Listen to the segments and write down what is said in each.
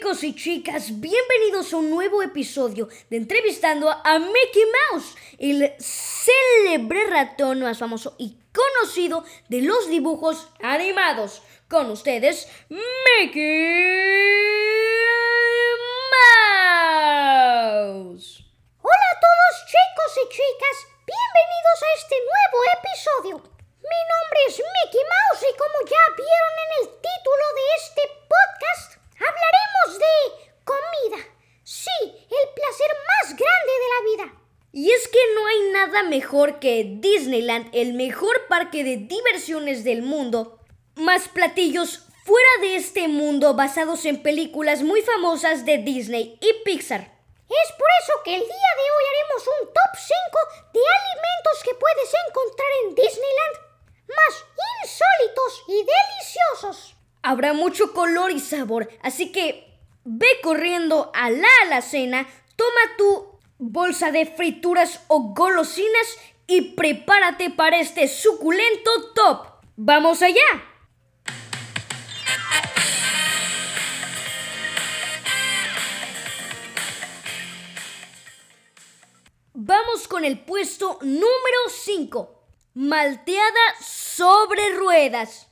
Chicos y chicas, bienvenidos a un nuevo episodio de Entrevistando a Mickey Mouse, el célebre ratón más famoso y conocido de los dibujos animados. Con ustedes, Mickey Mouse. Hola a todos chicos y chicas, bienvenidos a este nuevo episodio. Mi nombre es Mickey Mouse y como ya vieron en el título de este podcast, hablaremos de comida. Sí, el placer más grande de la vida. Y es que no hay mejor que Disneyland, el mejor parque de diversiones del mundo. Más platillos fuera de este mundo basados en películas muy famosas de Disney y Pixar. Es por eso que el día de hoy haremos un top 5 de alimentos que puedes encontrar en Disneyland, más insólitos y deliciosos. Habrá mucho color y sabor, así que ve corriendo a la alacena, toma tu bolsa de frituras o golosinas y prepárate para este suculento top. ¡Vamos allá! Vamos con el puesto número 5. Malteada sobre ruedas.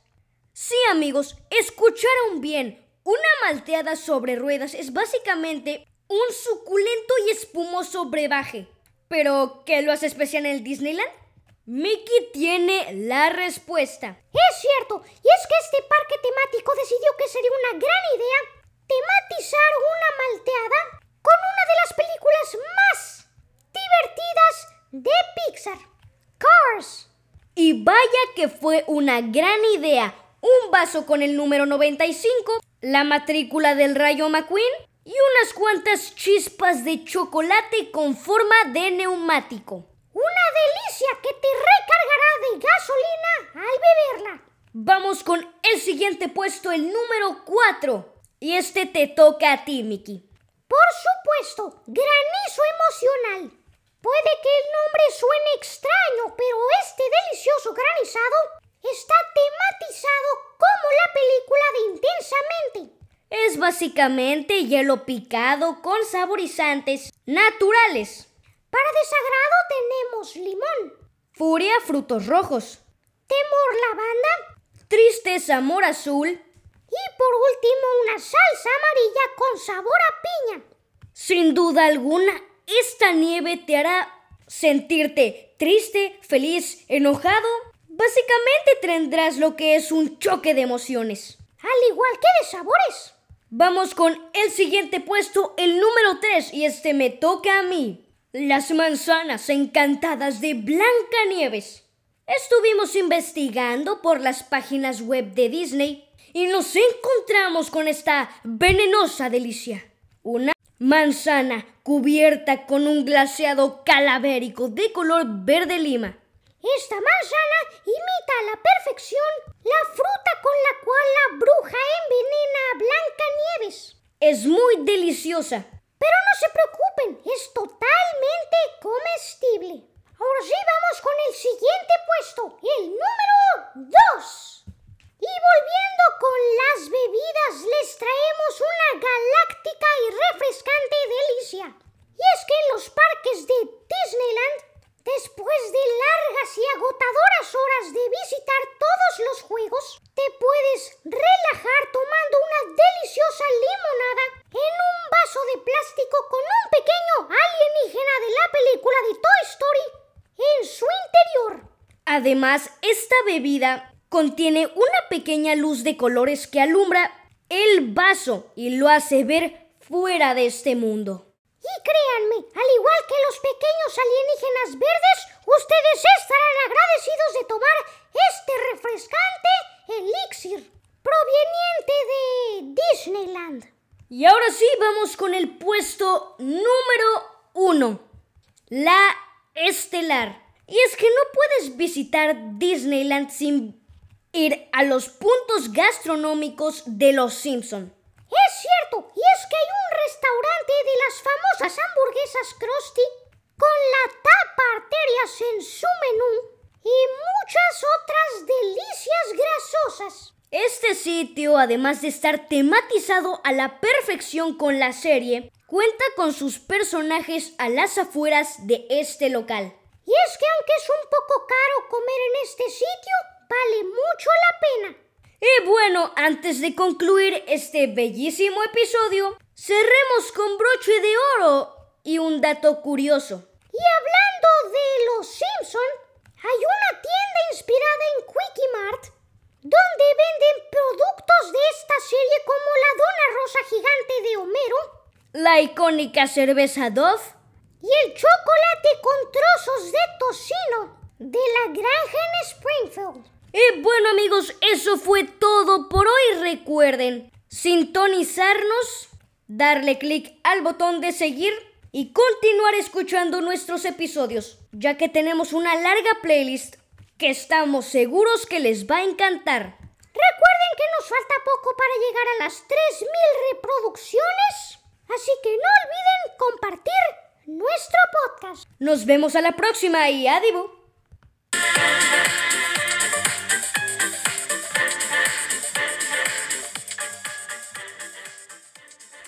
Sí amigos, escucharon bien. Una malteada sobre ruedas es básicamente un suculento y espumoso brebaje. ¿Pero qué lo hace especial en el Disneyland? Mickey tiene la respuesta. Es cierto, y es que este parque temático decidió que sería una gran idea tematizar una malteada con una de las películas más divertidas de Pixar, Cars. Y vaya que fue una gran idea. Un vaso con el número 95, la matrícula del Rayo McQueen y unas cuantas chispas de chocolate con forma de neumático. Una delicia que te recargará de gasolina al beberla. Vamos con el siguiente puesto, el número 4. Y este te toca a ti, Mickey. Por supuesto, granizo emocional. Puede que el nombre suene extraño, pero este delicioso granizado está tematizado como la película de Intensamente. Es básicamente hielo picado con saborizantes naturales. Para desagrado tenemos limón, Furia, frutos rojos. temor lavanda Tristeza, amor azul. y por último una salsa amarilla con sabor a piña. Sin duda alguna, esta nieve te hará sentirte triste, feliz, enojado. Básicamente tendrás lo que es un choque de emociones. Al igual que de sabores. Vamos con el siguiente puesto, el número 3, y este me toca a mí. Las manzanas encantadas de Blancanieves. Estuvimos investigando por las páginas web de Disney y nos encontramos con esta venenosa delicia. Una manzana cubierta con un glaseado calavérico de color verde lima. Esta manzana imita a la perfección la fruta con la cual la bruja envenena a Blancanieves. Es muy deliciosa. Pero no se preocupen, es totalmente comestible. Ahora sí vamos con el siguiente puesto, el número 2. Y volviendo con las bebidas, les traemos una galáctica y refrescante delicia. Y es que en los parques de Disneyland, después de largas y agotadoras horas de visitar todos los juegos, te puedes relajar tomando una deliciosa limonada en un vaso de plástico con un pequeño alienígena de la película de Toy Story en su interior. Además, esta bebida contiene una pequeña luz de colores que alumbra el vaso y lo hace ver fuera de este mundo. Y créanme, al igual que los pequeños alienígenas verdes, ustedes estarán agradecidos de tomar este refrescante elixir proveniente de Disneyland. Y ahora sí, vamos con el puesto número uno. La estelar. Y es que no puedes visitar Disneyland sin ir a los puntos gastronómicos de los Simpson. Es cierto, y es que hay un restaurante de las famosas hamburguesas Krusty con la tapa arterias en su menú y muchas otras delicias grasosas. Este Este sitio, además de estar tematizado a la perfección con la serie, cuenta con sus personajes a las afueras de este local. Y es que aunque es un poco caro comer en este sitio, vale mucho la pena. Y bueno, antes de concluir este bellísimo episodio, cerremos con broche de oro y un dato curioso. Y hablando de los Simpson, hay una tienda inspirada en Quickie Mart donde venden productos de esta serie como la dona rosa gigante de Homero, la icónica cerveza Dove y el chocolate con trozos de tocino de la granja en Springfield. Y bueno amigos, eso fue todo por hoy. Recuerden sintonizarnos, darle clic al botón de seguir y continuar escuchando nuestros episodios, ya que tenemos una larga playlist que estamos seguros que les va a encantar. Recuerden que nos falta poco para llegar a las 3.000 reproducciones, así que no olviden compartir Nos vemos a la próxima y adiós.